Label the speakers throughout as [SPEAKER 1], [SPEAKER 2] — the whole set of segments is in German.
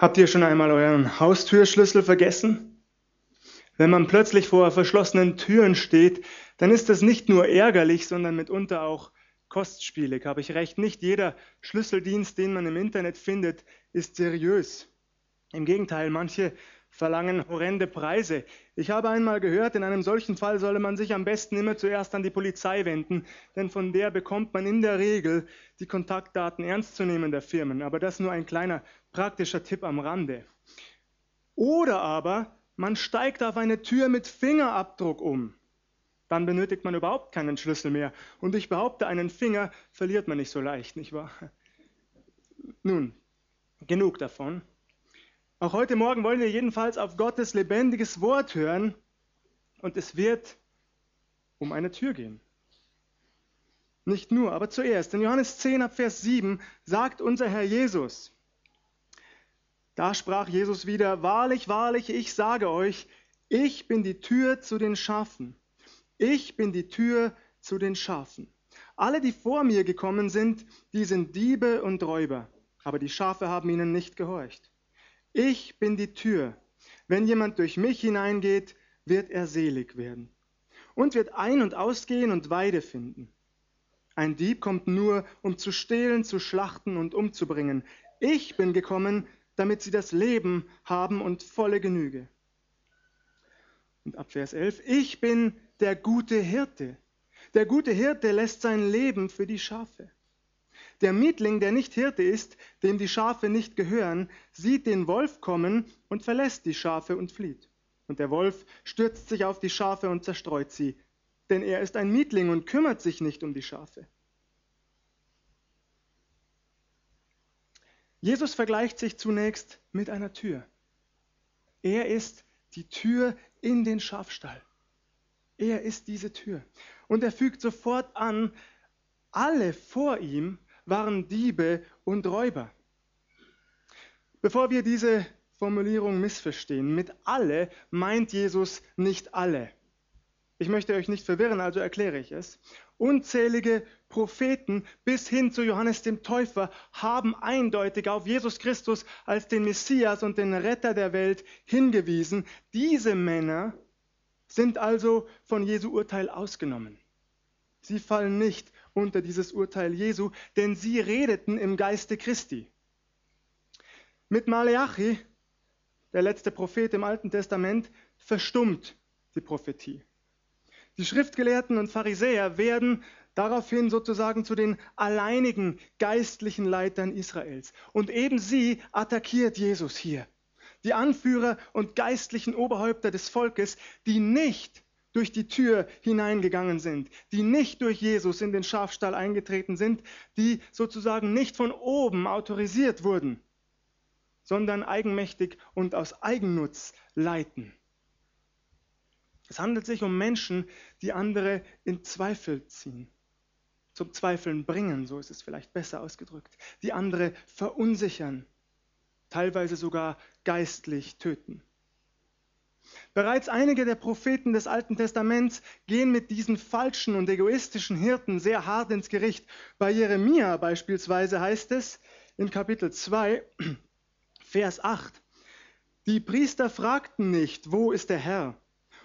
[SPEAKER 1] Habt ihr schon einmal euren Haustürschlüssel vergessen? Wenn man plötzlich vor verschlossenen Türen steht, dann ist das nicht nur ärgerlich, sondern mitunter auch kostspielig. Habe ich recht, nicht jeder Schlüsseldienst, den man im Internet findet, ist seriös. Im Gegenteil, manche verlangen horrende Preise. Ich habe einmal gehört, in einem solchen Fall solle man sich am besten immer zuerst an die Polizei wenden, denn von der bekommt man in der Regel die Kontaktdaten ernstzunehmender Firmen. Aber das nur ein kleiner praktischer Tipp am Rande. Oder aber man steigt auf eine Tür mit Fingerabdruck um. Dann benötigt man überhaupt keinen Schlüssel mehr. Und ich behaupte, einen Finger verliert man nicht so leicht, nicht wahr? Nun, genug davon. Auch heute Morgen wollen wir jedenfalls auf Gottes lebendiges Wort hören und es wird um eine Tür gehen. Nicht nur, aber zuerst. In Johannes 10 ab Vers 7 sagt unser Herr Jesus, da sprach Jesus wieder, wahrlich, wahrlich, ich sage euch, ich bin die Tür zu den Schafen. Ich bin die Tür zu den Schafen. Alle, die vor mir gekommen sind, die sind Diebe und Räuber, aber die Schafe haben ihnen nicht gehorcht. Ich bin die Tür. Wenn jemand durch mich hineingeht, wird er selig werden und wird ein- und ausgehen und Weide finden. Ein Dieb kommt nur, um zu stehlen, zu schlachten und umzubringen. Ich bin gekommen, damit sie das Leben haben und volle Genüge. Und ab Vers 11, ich bin der gute Hirte. Der gute Hirte lässt sein Leben für die Schafe. Der Mietling, der nicht Hirte ist, dem die Schafe nicht gehören, sieht den Wolf kommen und verlässt die Schafe und flieht. Und der Wolf stürzt sich auf die Schafe und zerstreut sie, denn er ist ein Mietling und kümmert sich nicht um die Schafe. Jesus vergleicht sich zunächst mit einer Tür. Er ist die Tür in den Schafstall. Er ist diese Tür. Und er fügt sofort an, alle vor ihm waren Diebe und Räuber. Bevor wir diese Formulierung missverstehen, mit alle meint Jesus nicht alle. Ich möchte euch nicht verwirren, also erkläre ich es. Unzählige Propheten bis hin zu Johannes dem Täufer haben eindeutig auf Jesus Christus als den Messias und den Retter der Welt hingewiesen. Diese Männer sind also von Jesu Urteil ausgenommen. Sie fallen nicht unter dieses Urteil Jesu, denn sie redeten im Geiste Christi. Mit Maleachi, der letzte Prophet im Alten Testament, verstummt die Prophetie. Die Schriftgelehrten und Pharisäer werden daraufhin sozusagen zu den alleinigen geistlichen Leitern Israels. Und eben sie attackiert Jesus hier. Die Anführer und geistlichen Oberhäupter des Volkes, die nicht durch die Tür hineingegangen sind, die nicht durch Jesus in den Schafstall eingetreten sind, die sozusagen nicht von oben autorisiert wurden, sondern eigenmächtig und aus Eigennutz leiten. Es handelt sich um Menschen, die andere in Zweifel ziehen, zum Zweifeln bringen, so ist es vielleicht besser ausgedrückt, die andere verunsichern, teilweise sogar geistlich töten. Bereits einige der Propheten des Alten Testaments gehen mit diesen falschen und egoistischen Hirten sehr hart ins Gericht. Bei Jeremia beispielsweise heißt es in Kapitel 2, Vers 8, die Priester fragten nicht, wo ist der Herr?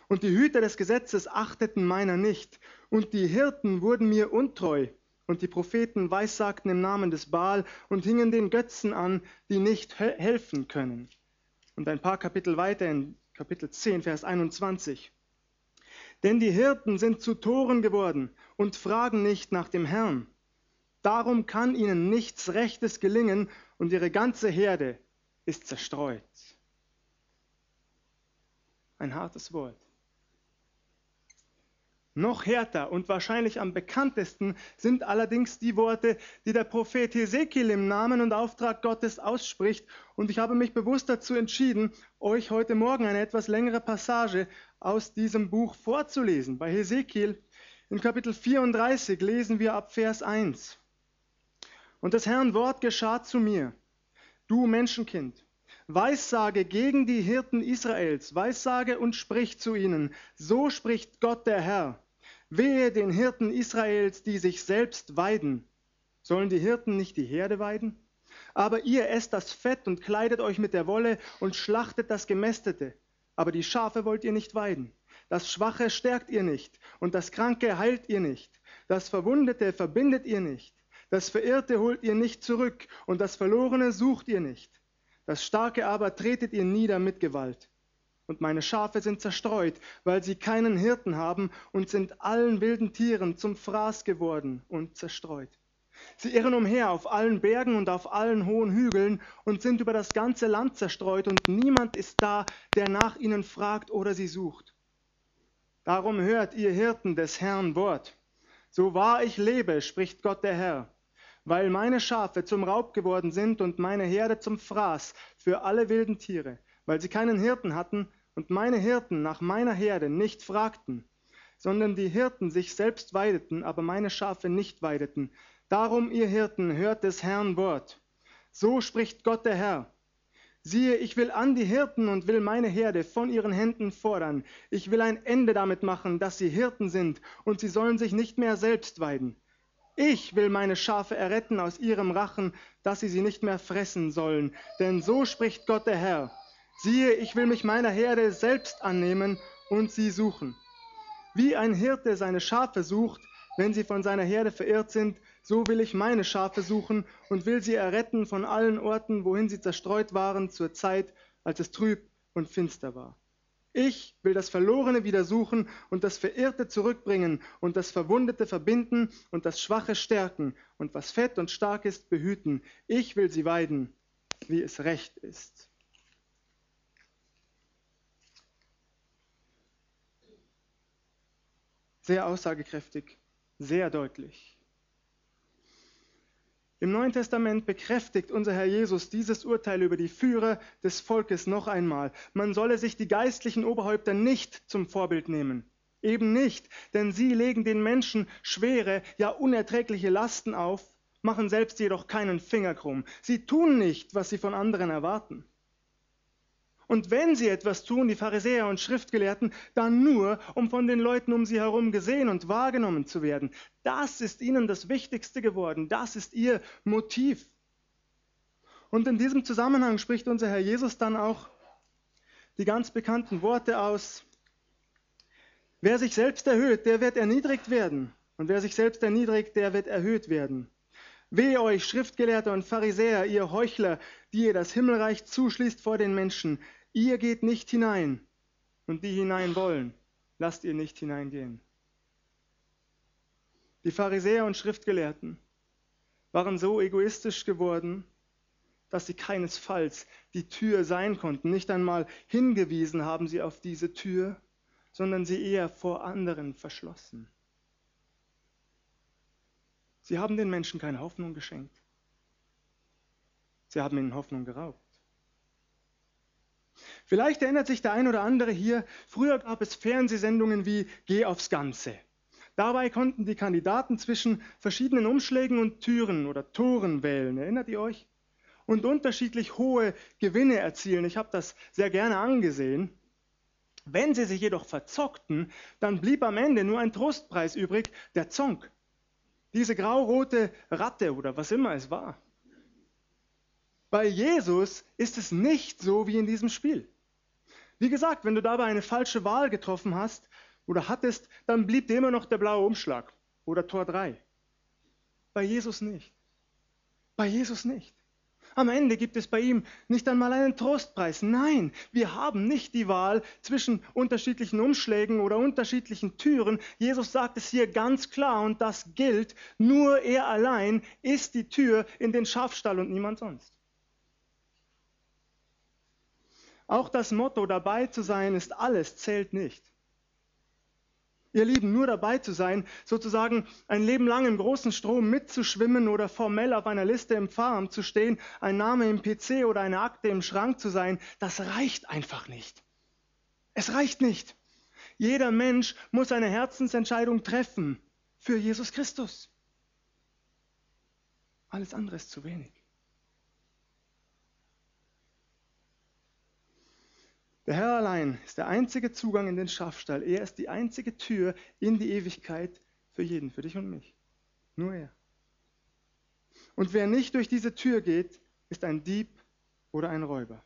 [SPEAKER 1] Und die Hüter des Gesetzes achteten meiner nicht. Und die Hirten wurden mir untreu. Und die Propheten weissagten im Namen des Baal und hingen den Götzen an, die nicht helfen können. Und ein paar Kapitel weiter in Kapitel 10, Vers 21. Denn die Hirten sind zu Toren geworden und fragen nicht nach dem Herrn. Darum kann ihnen nichts Rechtes gelingen und ihre ganze Herde ist zerstreut. Ein hartes Wort. Noch härter und wahrscheinlich am bekanntesten sind allerdings die Worte, die der Prophet Hesekiel im Namen und Auftrag Gottes ausspricht. Und ich habe mich bewusst dazu entschieden, euch heute Morgen eine etwas längere Passage aus diesem Buch vorzulesen. Bei Hesekiel in Kapitel 34 lesen wir ab Vers 1. Und das Herrn Wort geschah zu mir, du Menschenkind, Weissage gegen die Hirten Israels, Weissage und sprich zu ihnen, so spricht Gott der Herr. Wehe den Hirten Israels, die sich selbst weiden. Sollen die Hirten nicht die Herde weiden? Aber ihr esst das Fett und kleidet euch mit der Wolle und schlachtet das Gemästete. Aber die Schafe wollt ihr nicht weiden. Das Schwache stärkt ihr nicht und das Kranke heilt ihr nicht. Das Verwundete verbindet ihr nicht. Das Verirrte holt ihr nicht zurück und das Verlorene sucht ihr nicht. Das Starke aber tretet ihr nieder mit Gewalt. Und meine Schafe sind zerstreut, weil sie keinen Hirten haben und sind allen wilden Tieren zum Fraß geworden und zerstreut. Sie irren umher auf allen Bergen und auf allen hohen Hügeln und sind über das ganze Land zerstreut und niemand ist da, der nach ihnen fragt oder sie sucht. Darum hört ihr Hirten des Herrn Wort. So wahr ich lebe, spricht Gott der Herr, weil meine Schafe zum Raub geworden sind und meine Herde zum Fraß für alle wilden Tiere, weil sie keinen Hirten hatten und meine Hirten nach meiner Herde nicht fragten, sondern die Hirten sich selbst weideten, aber meine Schafe nicht weideten. Darum, ihr Hirten, hört des Herrn Wort. So spricht Gott der Herr. Siehe, ich will an die Hirten und will meine Herde von ihren Händen fordern. Ich will ein Ende damit machen, dass sie Hirten sind und sie sollen sich nicht mehr selbst weiden. Ich will meine Schafe erretten aus ihrem Rachen, dass sie sie nicht mehr fressen sollen. Denn so spricht Gott der Herr. Siehe, ich will mich meiner Herde selbst annehmen und sie suchen. Wie ein Hirte seine Schafe sucht, wenn sie von seiner Herde verirrt sind, so will ich meine Schafe suchen und will sie erretten von allen Orten, wohin sie zerstreut waren, zur Zeit, als es trüb und finster war. Ich will das Verlorene wieder suchen und das Verirrte zurückbringen und das Verwundete verbinden und das Schwache stärken und was fett und stark ist behüten. Ich will sie weiden, wie es recht ist. Sehr aussagekräftig, sehr deutlich. Im Neuen Testament bekräftigt unser Herr Jesus dieses Urteil über die Führer des Volkes noch einmal. Man solle sich die geistlichen Oberhäupter nicht zum Vorbild nehmen. Eben nicht, denn sie legen den Menschen schwere, ja unerträgliche Lasten auf, machen selbst jedoch keinen Finger krumm. Sie tun nicht, was sie von anderen erwarten. Und wenn sie etwas tun, die Pharisäer und Schriftgelehrten, dann nur, um von den Leuten um sie herum gesehen und wahrgenommen zu werden. Das ist ihnen das Wichtigste geworden. Das ist ihr Motiv. Und in diesem Zusammenhang spricht unser Herr Jesus dann auch die ganz bekannten Worte aus. Wer sich selbst erhöht, der wird erniedrigt werden. Und wer sich selbst erniedrigt, der wird erhöht werden. Wehe euch, Schriftgelehrte und Pharisäer, ihr Heuchler, die ihr das Himmelreich zuschließt vor den Menschen. Ihr geht nicht hinein, und die hinein wollen, lasst ihr nicht hineingehen. Die Pharisäer und Schriftgelehrten waren so egoistisch geworden, dass sie keinesfalls die Tür sein konnten. Nicht einmal hingewiesen haben sie auf diese Tür, sondern sie eher vor anderen verschlossen. Sie haben den Menschen keine Hoffnung geschenkt. Sie haben ihnen Hoffnung geraubt. Vielleicht erinnert sich der ein oder andere hier, früher gab es Fernsehsendungen wie Geh aufs Ganze. Dabei konnten die Kandidaten zwischen verschiedenen Umschlägen und Türen oder Toren wählen. Erinnert ihr euch? Und unterschiedlich hohe Gewinne erzielen. Ich habe das sehr gerne angesehen. Wenn sie sich jedoch verzockten, dann blieb am Ende nur ein Trostpreis übrig, der Zonk diese graurote Ratte oder was immer es war. Bei Jesus ist es nicht so wie in diesem Spiel. Wie gesagt, wenn du dabei eine falsche Wahl getroffen hast oder hattest, dann blieb dir immer noch der blaue Umschlag oder Tor 3. Bei Jesus nicht. Bei Jesus nicht. Am Ende gibt es bei ihm nicht einmal einen Trostpreis. Nein, wir haben nicht die Wahl zwischen unterschiedlichen Umschlägen oder unterschiedlichen Türen. Jesus sagt es hier ganz klar und das gilt. Nur er allein ist die Tür in den Schafstall und niemand sonst. Auch das Motto dabei zu sein ist alles, zählt nicht ihr Lieben, nur dabei zu sein, sozusagen ein Leben lang im großen Strom mitzuschwimmen oder formell auf einer Liste im Pfarramt zu stehen, ein Name im PC oder eine Akte im Schrank zu sein, das reicht einfach nicht. Es reicht nicht. Jeder Mensch muss eine Herzensentscheidung treffen für Jesus Christus. Alles andere ist zu wenig. Der Herr allein ist der einzige Zugang in den Schafstall. Er ist die einzige Tür in die Ewigkeit für jeden, für dich und mich. Nur er. Und wer nicht durch diese Tür geht, ist ein Dieb oder ein Räuber.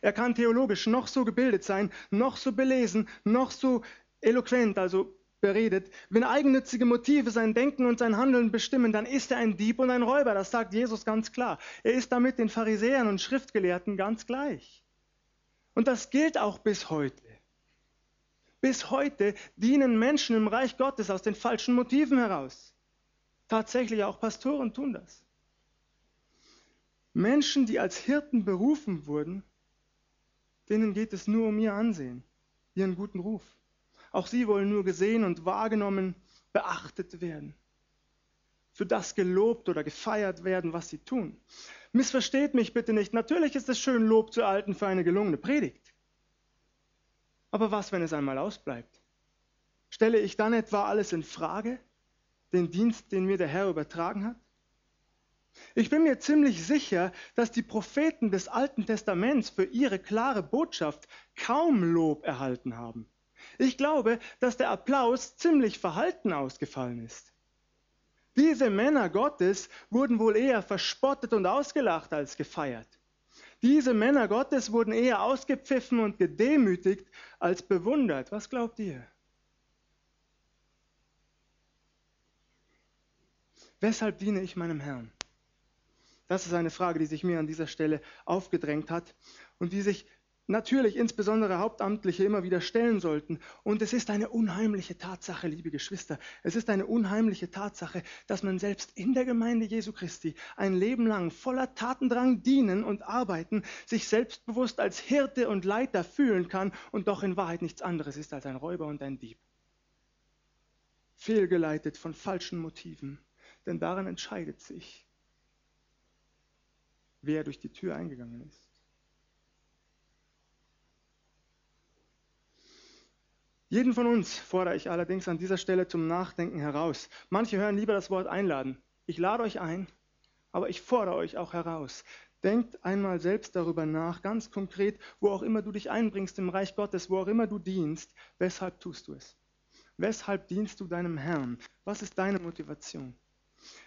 [SPEAKER 1] Er kann theologisch noch so gebildet sein, noch so belesen, noch so eloquent, also beredet. Wenn eigennützige Motive sein Denken und sein Handeln bestimmen, dann ist er ein Dieb und ein Räuber. Das sagt Jesus ganz klar. Er ist damit den Pharisäern und Schriftgelehrten ganz gleich. Und das gilt auch bis heute. Bis heute dienen Menschen im Reich Gottes aus den falschen Motiven heraus. Tatsächlich auch Pastoren tun das. Menschen, die als Hirten berufen wurden, denen geht es nur um ihr Ansehen, ihren guten Ruf. Auch sie wollen nur gesehen und wahrgenommen, beachtet werden. Für das gelobt oder gefeiert werden, was sie tun. Missversteht mich bitte nicht. Natürlich ist es schön, Lob zu erhalten für eine gelungene Predigt. Aber was, wenn es einmal ausbleibt? Stelle ich dann etwa alles in Frage? Den Dienst, den mir der Herr übertragen hat? Ich bin mir ziemlich sicher, dass die Propheten des Alten Testaments für ihre klare Botschaft kaum Lob erhalten haben. Ich glaube, dass der Applaus ziemlich verhalten ausgefallen ist. Diese Männer Gottes wurden wohl eher verspottet und ausgelacht als gefeiert. Diese Männer Gottes wurden eher ausgepfiffen und gedemütigt als bewundert. Was glaubt ihr? Weshalb diene ich meinem Herrn? Das ist eine Frage, die sich mir an dieser Stelle aufgedrängt hat und die sich natürlich insbesondere Hauptamtliche immer wieder stellen sollten. Und es ist eine unheimliche Tatsache, liebe Geschwister, es ist eine unheimliche Tatsache, dass man selbst in der Gemeinde Jesu Christi ein Leben lang voller Tatendrang dienen und arbeiten, sich selbstbewusst als Hirte und Leiter fühlen kann und doch in Wahrheit nichts anderes ist als ein Räuber und ein Dieb. Fehlgeleitet von falschen Motiven, denn daran entscheidet sich, wer durch die Tür eingegangen ist. Jeden von uns fordere ich allerdings an dieser Stelle zum Nachdenken heraus. Manche hören lieber das Wort einladen. Ich lade euch ein, aber ich fordere euch auch heraus. Denkt einmal selbst darüber nach, ganz konkret, wo auch immer du dich einbringst im Reich Gottes, wo auch immer du dienst, weshalb tust du es? Weshalb dienst du deinem Herrn? Was ist deine Motivation?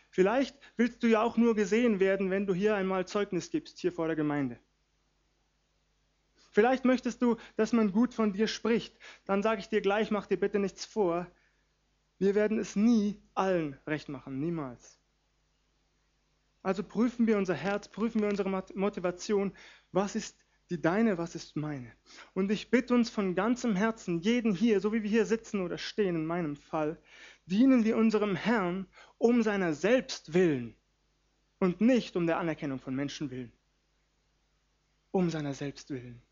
[SPEAKER 1] Vielleicht willst du ja auch nur gesehen werden, wenn du hier einmal Zeugnis gibst, hier vor der Gemeinde. Vielleicht möchtest du, dass man gut von dir spricht. Dann sage ich dir gleich, mach dir bitte nichts vor. Wir werden es nie allen recht machen, niemals. Also prüfen wir unser Herz, prüfen wir unsere Motivation. Was ist die deine, was ist meine? Und ich bitte uns von ganzem Herzen, jeden hier, so wie wir hier sitzen oder stehen in meinem Fall, dienen wir unserem Herrn um seiner selbst willen und nicht um der Anerkennung von Menschen willen. Um seiner selbst willen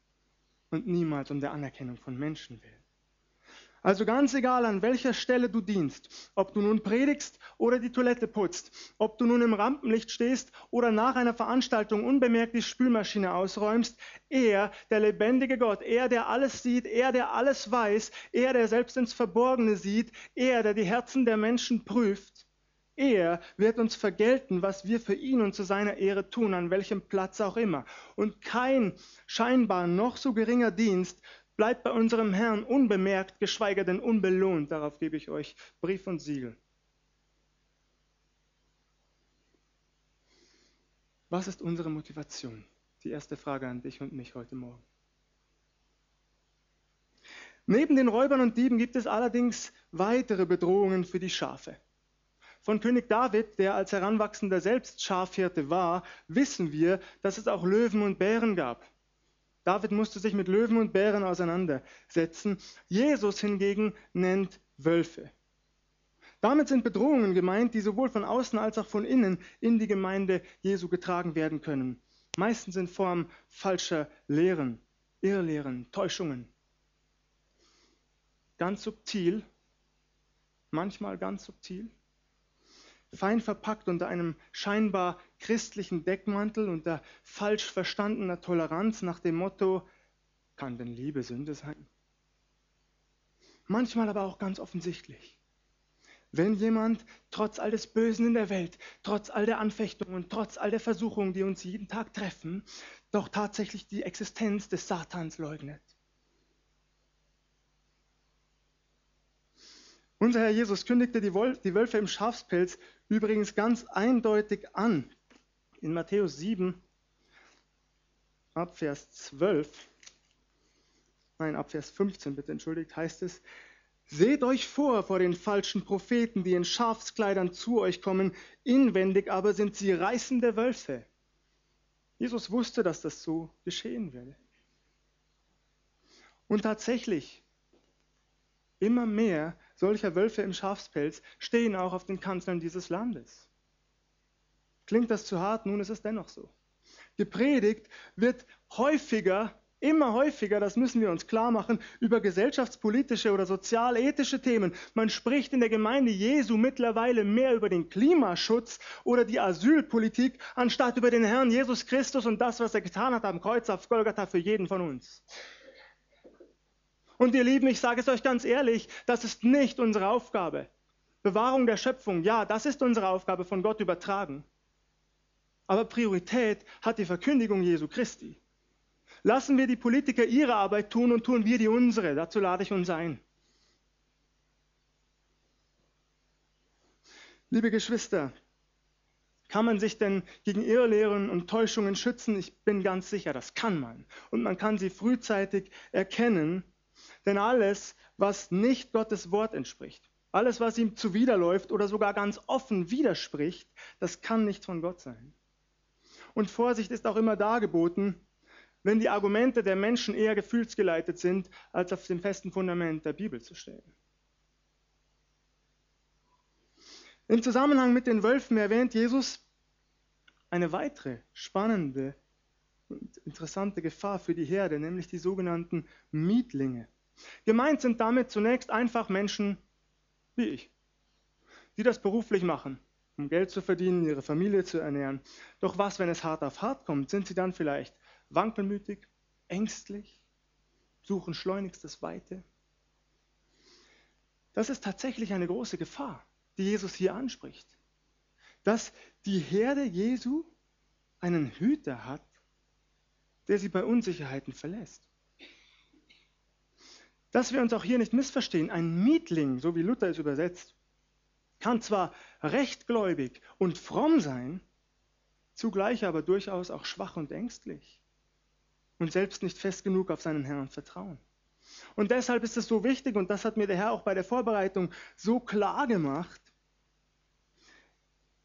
[SPEAKER 1] und niemals um der Anerkennung von Menschen willen. Also ganz egal, an welcher Stelle du dienst, ob du nun predigst oder die Toilette putzt, ob du nun im Rampenlicht stehst oder nach einer Veranstaltung unbemerkt die Spülmaschine ausräumst, er, der lebendige Gott, er, der alles sieht, er, der alles weiß, er, der selbst ins Verborgene sieht, er, der die Herzen der Menschen prüft, er wird uns vergelten, was wir für ihn und zu seiner Ehre tun, an welchem Platz auch immer. Und kein scheinbar noch so geringer Dienst bleibt bei unserem Herrn unbemerkt, geschweige denn unbelohnt. Darauf gebe ich euch Brief und Siegel. Was ist unsere Motivation? Die erste Frage an dich und mich heute Morgen. Neben den Räubern und Dieben gibt es allerdings weitere Bedrohungen für die Schafe. Von König David, der als Heranwachsender selbst Schafhirte war, wissen wir, dass es auch Löwen und Bären gab. David musste sich mit Löwen und Bären auseinandersetzen. Jesus hingegen nennt Wölfe. Damit sind Bedrohungen gemeint, die sowohl von außen als auch von innen in die Gemeinde Jesu getragen werden können. Meistens in Form falscher Lehren, Irrlehren, Täuschungen. Ganz subtil, manchmal ganz subtil, fein verpackt unter einem scheinbar christlichen Deckmantel, unter falsch verstandener Toleranz nach dem Motto, kann denn Liebe Sünde sein? Manchmal aber auch ganz offensichtlich. Wenn jemand trotz all des Bösen in der Welt, trotz all der Anfechtungen, trotz all der Versuchungen, die uns jeden Tag treffen, doch tatsächlich die Existenz des Satans leugnet. Unser Herr Jesus kündigte die, Wölfe im Schafspelz übrigens ganz eindeutig an. In Matthäus 7, ab Vers 12, nein, ab Vers 15 bitte entschuldigt, heißt es, Seht euch vor vor den falschen Propheten, die in Schafskleidern zu euch kommen, inwendig aber sind sie reißende Wölfe. Jesus wusste, dass das so geschehen werde. Und tatsächlich, immer mehr solcher Wölfe im Schafspelz stehen auch auf den Kanzeln dieses Landes. Klingt das zu hart? Nun ist es dennoch so. Gepredigt wird häufiger immer häufiger, das müssen wir uns klar machen, über gesellschaftspolitische oder sozialethische Themen. Man spricht in der Gemeinde Jesu mittlerweile mehr über den Klimaschutz oder die Asylpolitik, anstatt über den Herrn Jesus Christus und das, was er getan hat am Kreuz auf Golgatha für jeden von uns. Und ihr Lieben, ich sage es euch ganz ehrlich, das ist nicht unsere Aufgabe. Bewahrung der Schöpfung, ja, das ist unsere Aufgabe von Gott übertragen. Aber Priorität hat die Verkündigung Jesu Christi. Lassen wir die Politiker ihre Arbeit tun und tun wir die unsere. Dazu lade ich uns ein. Liebe Geschwister, kann man sich denn gegen Irrlehren und Täuschungen schützen? Ich bin ganz sicher, das kann man. Und man kann sie frühzeitig erkennen, denn alles, was nicht Gottes Wort entspricht, alles, was ihm zuwiderläuft oder sogar ganz offen widerspricht, das kann nicht von Gott sein. Und Vorsicht ist auch immer dargeboten, wenn die Argumente der Menschen eher gefühlsgeleitet sind, als auf dem festen Fundament der Bibel zu stehen. Im Zusammenhang mit den Wölfen erwähnt Jesus eine weitere spannende interessante Gefahr für die Herde, nämlich die sogenannten Mietlinge. Gemeint sind damit zunächst einfach Menschen wie ich, die das beruflich machen, um Geld zu verdienen, ihre Familie zu ernähren. Doch was, wenn es hart auf hart kommt? Sind sie dann vielleicht wankelmütig, ängstlich, suchen schleunigst das Weite. Das ist tatsächlich eine große Gefahr, die Jesus hier anspricht. Dass die Herde Jesu einen Hüter hat, der sie bei Unsicherheiten verlässt. Dass wir uns auch hier nicht missverstehen, ein Mietling, so wie Luther es übersetzt, kann zwar rechtgläubig und fromm sein, zugleich aber durchaus auch schwach und ängstlich und selbst nicht fest genug auf seinen Herrn vertrauen. Und deshalb ist es so wichtig, und das hat mir der Herr auch bei der Vorbereitung so klar gemacht,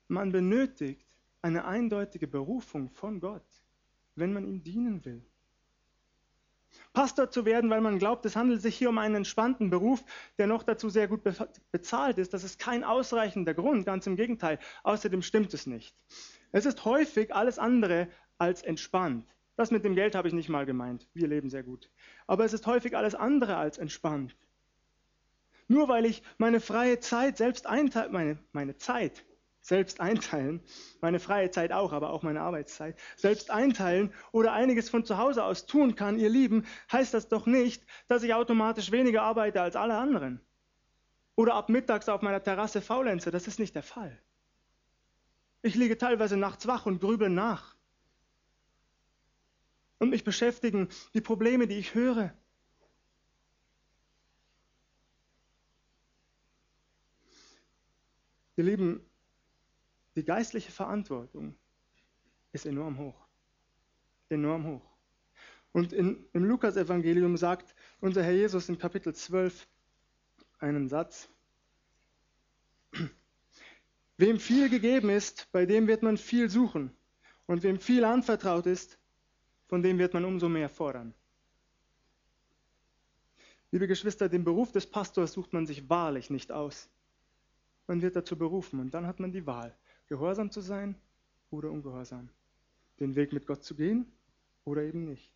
[SPEAKER 1] man benötigt eine eindeutige Berufung von Gott, wenn man ihm dienen will. Pastor zu werden, weil man glaubt, es handelt sich hier um einen entspannten Beruf, der noch dazu sehr gut bezahlt ist, das ist kein ausreichender Grund, ganz im Gegenteil. Außerdem stimmt es nicht. Es ist häufig alles andere als entspannt. Das mit dem Geld habe ich nicht mal gemeint. Wir leben sehr gut. Aber es ist häufig alles andere als entspannt. Nur weil ich meine freie Zeit selbst einteilen, meine, meine Zeit selbst einteilen, meine freie Zeit auch, aber auch meine Arbeitszeit, selbst einteilen oder einiges von zu Hause aus tun kann, ihr Lieben, heißt das doch nicht, dass ich automatisch weniger arbeite als alle anderen. Oder ab mittags auf meiner Terrasse faulenze. Das ist nicht der Fall. Ich liege teilweise nachts wach und grübel nach und mich beschäftigen die Probleme, die ich höre. Ihr Lieben, die geistliche Verantwortung ist enorm hoch. Enorm hoch. Und in, im Lukas-Evangelium sagt unser Herr Jesus in Kapitel 12 einen Satz. Wem viel gegeben ist, bei dem wird man viel suchen. Und wem viel anvertraut ist, von dem wird man umso mehr fordern. Liebe Geschwister, den Beruf des Pastors sucht man sich wahrlich nicht aus. Man wird dazu berufen und dann hat man die Wahl, gehorsam zu sein oder ungehorsam. Den Weg mit Gott zu gehen oder eben nicht.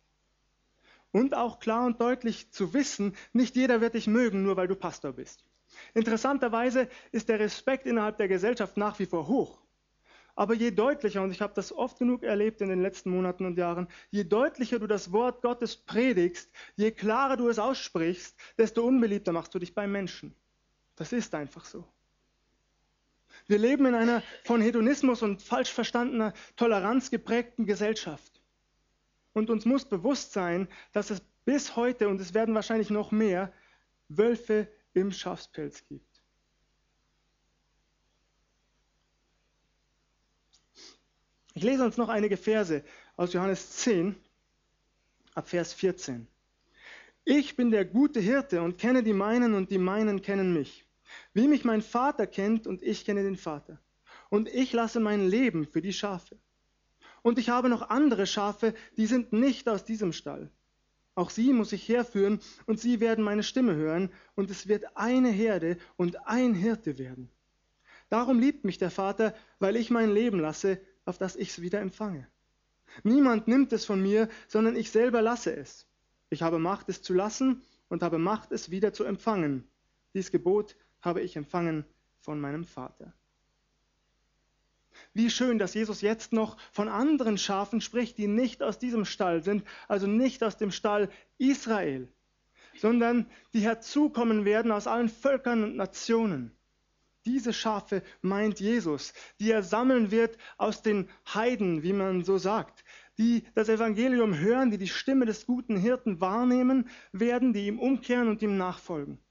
[SPEAKER 1] Und auch klar und deutlich zu wissen, nicht jeder wird dich mögen, nur weil du Pastor bist. Interessanterweise ist der Respekt innerhalb der Gesellschaft nach wie vor hoch. Aber je deutlicher, und ich habe das oft genug erlebt in den letzten Monaten und Jahren, je deutlicher du das Wort Gottes predigst, je klarer du es aussprichst, desto unbeliebter machst du dich beim Menschen. Das ist einfach so. Wir leben in einer von Hedonismus und falsch verstandener Toleranz geprägten Gesellschaft. Und uns muss bewusst sein, dass es bis heute, und es werden wahrscheinlich noch mehr, Wölfe im Schafspelz gibt. Ich lese uns noch einige Verse aus Johannes 10 ab Vers 14. Ich bin der gute Hirte und kenne die meinen und die meinen kennen mich. Wie mich mein Vater kennt und ich kenne den Vater. Und ich lasse mein Leben für die Schafe. Und ich habe noch andere Schafe, die sind nicht aus diesem Stall. Auch sie muss ich herführen und sie werden meine Stimme hören und es wird eine Herde und ein Hirte werden. Darum liebt mich der Vater, weil ich mein Leben lasse, auf das ich es wieder empfange. Niemand nimmt es von mir, sondern ich selber lasse es. Ich habe Macht, es zu lassen und habe Macht, es wieder zu empfangen. Dies Gebot habe ich empfangen von meinem Vater. Wie schön, dass Jesus jetzt noch von anderen Schafen spricht, die nicht aus diesem Stall sind, also nicht aus dem Stall Israel, sondern die herzukommen werden aus allen Völkern und Nationen. Diese Schafe meint Jesus, die er sammeln wird aus den Heiden, wie man so sagt, die das Evangelium hören, die die Stimme des guten Hirten wahrnehmen werden, die ihm umkehren und ihm nachfolgen.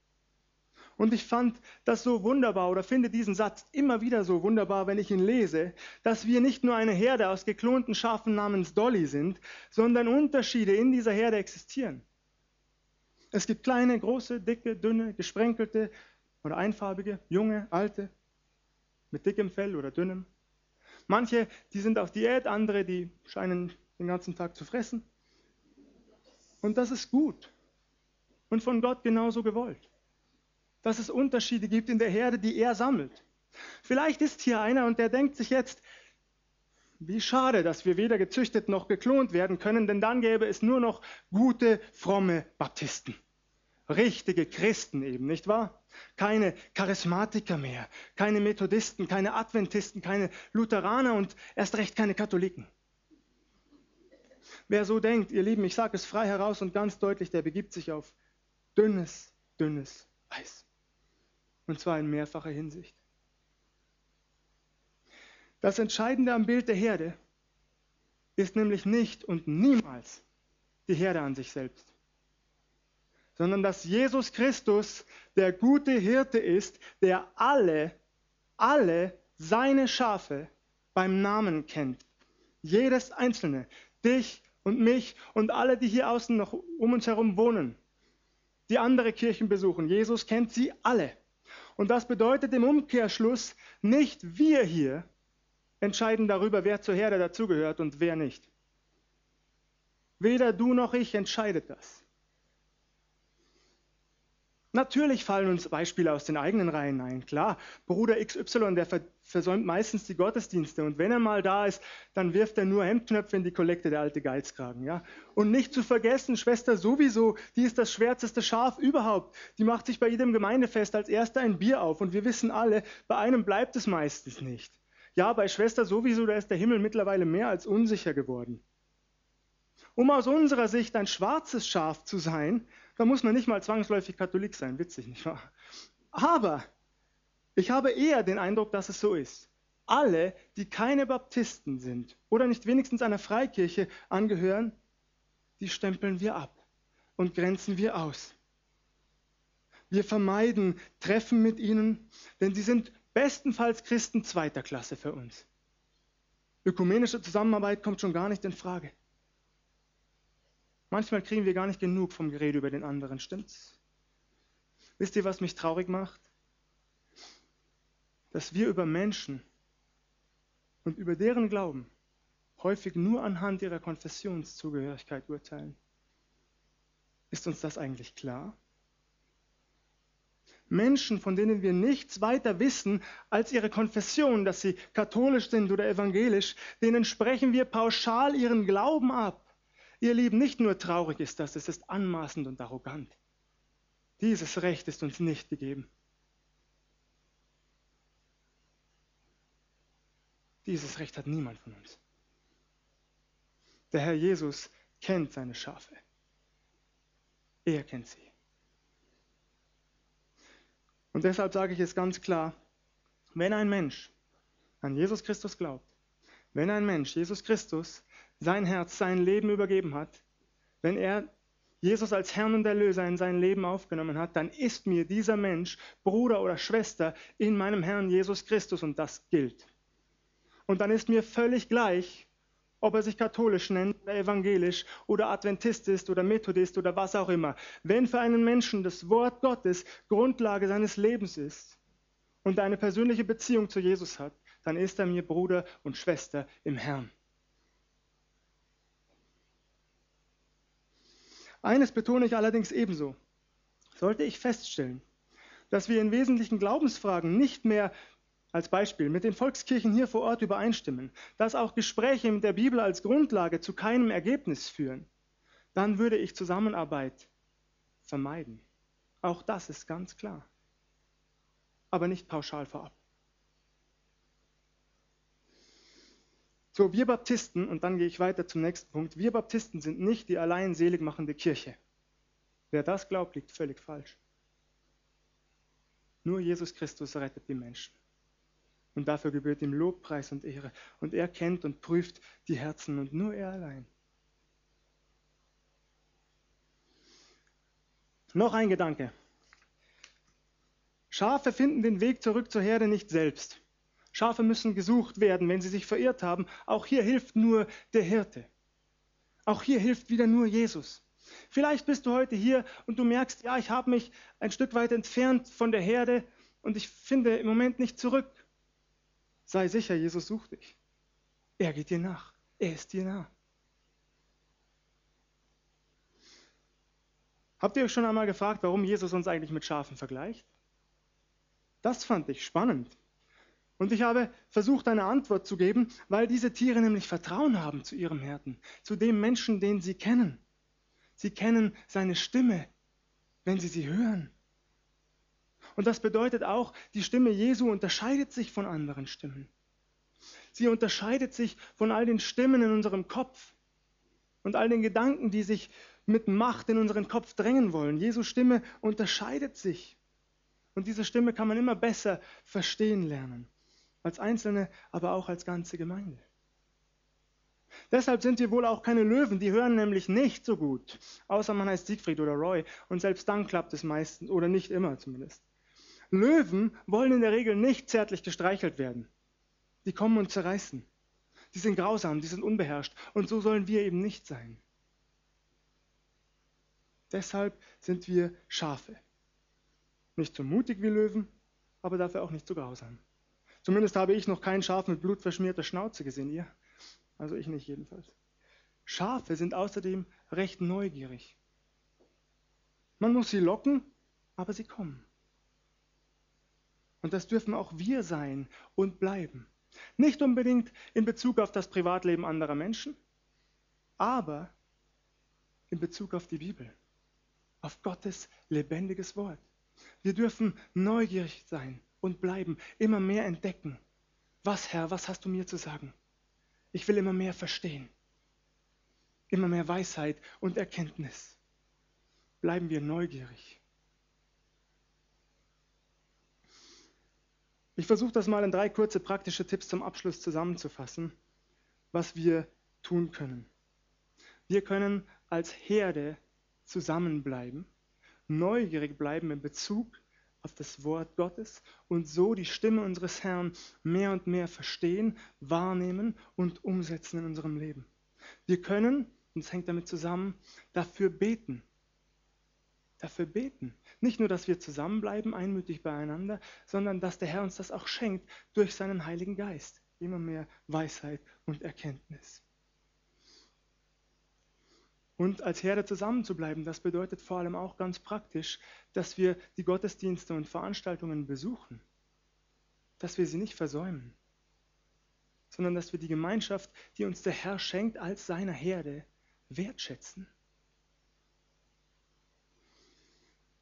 [SPEAKER 1] Und ich fand das so wunderbar oder finde diesen Satz immer wieder so wunderbar, wenn ich ihn lese, dass wir nicht nur eine Herde aus geklonten Schafen namens Dolly sind, sondern Unterschiede in dieser Herde existieren. Es gibt kleine, große, dicke, dünne, gesprenkelte oder einfarbige, junge, alte, mit dickem Fell oder dünnem. Manche, die sind auf Diät, andere, die scheinen den ganzen Tag zu fressen. Und das ist gut und von Gott genauso gewollt, dass es Unterschiede gibt in der Herde, die er sammelt. Vielleicht ist hier einer und der denkt sich jetzt, wie schade, dass wir weder gezüchtet noch geklont werden können, denn dann gäbe es nur noch gute, fromme Baptisten. Richtige Christen eben, nicht wahr? keine Charismatiker mehr, keine Methodisten, keine Adventisten, keine Lutheraner und erst recht keine Katholiken. Wer so denkt, ihr Lieben, ich sage es frei heraus und ganz deutlich, der begibt sich auf dünnes, dünnes Eis. Und zwar in mehrfacher Hinsicht. Das Entscheidende am Bild der Herde ist nämlich nicht und niemals die Herde an sich selbst sondern dass Jesus Christus der gute Hirte ist, der alle, alle seine Schafe beim Namen kennt. Jedes einzelne, dich und mich und alle, die hier außen noch um uns herum wohnen, die andere Kirchen besuchen. Jesus kennt sie alle. Und das bedeutet im Umkehrschluss, nicht wir hier entscheiden darüber, wer zur Herde dazugehört und wer nicht. Weder du noch ich entscheidet das. Natürlich fallen uns Beispiele aus den eigenen Reihen ein. Klar, Bruder XY, der versäumt meistens die Gottesdienste und wenn er mal da ist, dann wirft er nur Hemdknöpfe in die Kollekte, der alte Geizkragen. Ja? Und nicht zu vergessen, Schwester sowieso, die ist das schwärzeste Schaf überhaupt. Die macht sich bei jedem Gemeindefest als erster ein Bier auf und wir wissen alle, bei einem bleibt es meistens nicht. Ja, bei Schwester sowieso, da ist der Himmel mittlerweile mehr als unsicher geworden. Um aus unserer Sicht ein schwarzes Schaf zu sein, da muss man nicht mal zwangsläufig Katholik sein, witzig, nicht wahr? Aber ich habe eher den Eindruck, dass es so ist. Alle, die keine Baptisten sind oder nicht wenigstens einer Freikirche angehören, die stempeln wir ab und grenzen wir aus. Wir vermeiden Treffen mit ihnen, denn sie sind bestenfalls Christen zweiter Klasse für uns. Ökumenische Zusammenarbeit kommt schon gar nicht in Frage. Manchmal kriegen wir gar nicht genug vom Gerede über den anderen, stimmt's? Wisst ihr, was mich traurig macht? Dass wir über Menschen und über deren Glauben häufig nur anhand ihrer Konfessionszugehörigkeit urteilen. Ist uns das eigentlich klar? Menschen, von denen wir nichts weiter wissen als ihre Konfession, dass sie katholisch sind oder evangelisch, denen sprechen wir pauschal ihren Glauben ab. Ihr Lieben, nicht nur traurig ist das, es ist anmaßend und arrogant. Dieses Recht ist uns nicht gegeben. Dieses Recht hat niemand von uns. Der Herr Jesus kennt seine Schafe. Er kennt sie. Und deshalb sage ich es ganz klar, wenn ein Mensch an Jesus Christus glaubt, wenn ein Mensch Jesus Christus sein Herz, sein Leben übergeben hat, wenn er Jesus als Herrn und Erlöser in sein Leben aufgenommen hat, dann ist mir dieser Mensch Bruder oder Schwester in meinem Herrn Jesus Christus und das gilt. Und dann ist mir völlig gleich, ob er sich katholisch nennt, oder evangelisch oder Adventist ist oder Methodist oder was auch immer. Wenn für einen Menschen das Wort Gottes Grundlage seines Lebens ist und eine persönliche Beziehung zu Jesus hat, dann ist er mir Bruder und Schwester im Herrn. Eines betone ich allerdings ebenso. Sollte ich feststellen, dass wir in wesentlichen Glaubensfragen nicht mehr als Beispiel mit den Volkskirchen hier vor Ort übereinstimmen, dass auch Gespräche mit der Bibel als Grundlage zu keinem Ergebnis führen, dann würde ich Zusammenarbeit vermeiden. Auch das ist ganz klar. Aber nicht pauschal vorab. So, wir Baptisten, und dann gehe ich weiter zum nächsten Punkt, wir Baptisten sind nicht die allein selig machende Kirche. Wer das glaubt, liegt völlig falsch. Nur Jesus Christus rettet die Menschen. Und dafür gebührt ihm Lobpreis und Ehre. Und er kennt und prüft die Herzen und nur er allein. Noch ein Gedanke. Schafe finden den Weg zurück zur Herde nicht selbst. Schafe müssen gesucht werden, wenn sie sich verirrt haben. Auch hier hilft nur der Hirte. Auch hier hilft wieder nur Jesus. Vielleicht bist du heute hier und du merkst, ja, ich habe mich ein Stück weit entfernt von der Herde und ich finde im Moment nicht zurück. Sei sicher, Jesus sucht dich. Er geht dir nach. Er ist dir nah. Habt ihr euch schon einmal gefragt, warum Jesus uns eigentlich mit Schafen vergleicht? Das fand ich spannend. Und ich habe versucht, eine Antwort zu geben, weil diese Tiere nämlich Vertrauen haben zu ihrem Hirten, zu dem Menschen, den sie kennen. Sie kennen seine Stimme, wenn sie sie hören. Und das bedeutet auch, die Stimme Jesu unterscheidet sich von anderen Stimmen. Sie unterscheidet sich von all den Stimmen in unserem Kopf und all den Gedanken, die sich mit Macht in unseren Kopf drängen wollen. Jesu Stimme unterscheidet sich. Und diese Stimme kann man immer besser verstehen lernen als Einzelne, aber auch als ganze Gemeinde. Deshalb sind wir wohl auch keine Löwen, die hören nämlich nicht so gut, außer man heißt Siegfried oder Roy und selbst dann klappt es meistens oder nicht immer zumindest. Löwen wollen in der Regel nicht zärtlich gestreichelt werden. Die kommen und zerreißen. Die sind grausam, die sind unbeherrscht und so sollen wir eben nicht sein. Deshalb sind wir Schafe. Nicht so mutig wie Löwen, aber dafür auch nicht so grausam. Zumindest habe ich noch kein Schaf mit blutverschmierter Schnauze gesehen, ihr? Also ich nicht jedenfalls. Schafe sind außerdem recht neugierig. Man muss sie locken, aber sie kommen. Und das dürfen auch wir sein und bleiben. Nicht unbedingt in Bezug auf das Privatleben anderer Menschen, aber in Bezug auf die Bibel, auf Gottes lebendiges Wort. Wir dürfen neugierig sein und bleiben, immer mehr entdecken. Was, Herr, was hast du mir zu sagen? Ich will immer mehr verstehen, immer mehr Weisheit und Erkenntnis. Bleiben wir neugierig. Ich versuche das mal in drei kurze praktische Tipps zum Abschluss zusammenzufassen, was wir tun können. Wir können als Herde zusammenbleiben, neugierig bleiben in Bezug auf das Wort Gottes und so die Stimme unseres Herrn mehr und mehr verstehen, wahrnehmen und umsetzen in unserem Leben. Wir können, und es hängt damit zusammen, dafür beten. Dafür beten. Nicht nur, dass wir zusammenbleiben, einmütig beieinander, sondern dass der Herr uns das auch schenkt durch seinen Heiligen Geist. Immer mehr Weisheit und Erkenntnis. Und als Herde zusammenzubleiben, das bedeutet vor allem auch ganz praktisch, dass wir die Gottesdienste und Veranstaltungen besuchen, dass wir sie nicht versäumen, sondern dass wir die Gemeinschaft, die uns der Herr schenkt, als seiner Herde wertschätzen.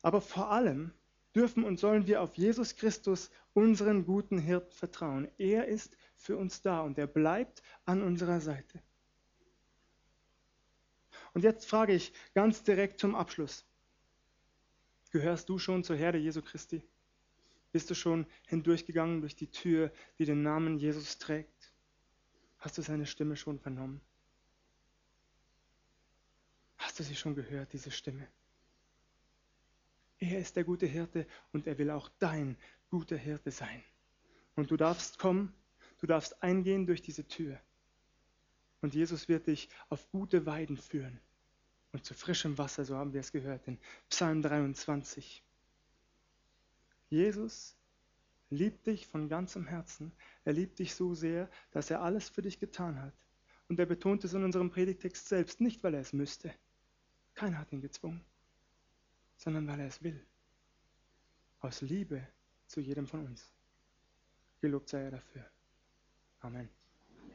[SPEAKER 1] Aber vor allem dürfen und sollen wir auf Jesus Christus, unseren guten Hirten, vertrauen. Er ist für uns da und er bleibt an unserer Seite. Und jetzt frage ich ganz direkt zum Abschluss. Gehörst du schon zur Herde Jesu Christi? Bist du schon hindurchgegangen durch die Tür, die den Namen Jesus trägt? Hast du seine Stimme schon vernommen? Hast du sie schon gehört, diese Stimme? Er ist der gute Hirte und er will auch dein guter Hirte sein. Und du darfst kommen Du darfst eingehen durch diese Tür. Und Jesus wird dich auf gute Weiden führen und zu frischem Wasser, so haben wir es gehört in Psalm 23. Jesus liebt dich von ganzem Herzen. Er liebt dich so sehr, dass er alles für dich getan hat. Und er betont es in unserem Predigtext selbst, nicht weil er es müsste. Keiner hat ihn gezwungen, sondern weil er es will. Aus Liebe zu jedem von uns. Gelobt sei er dafür. Amen.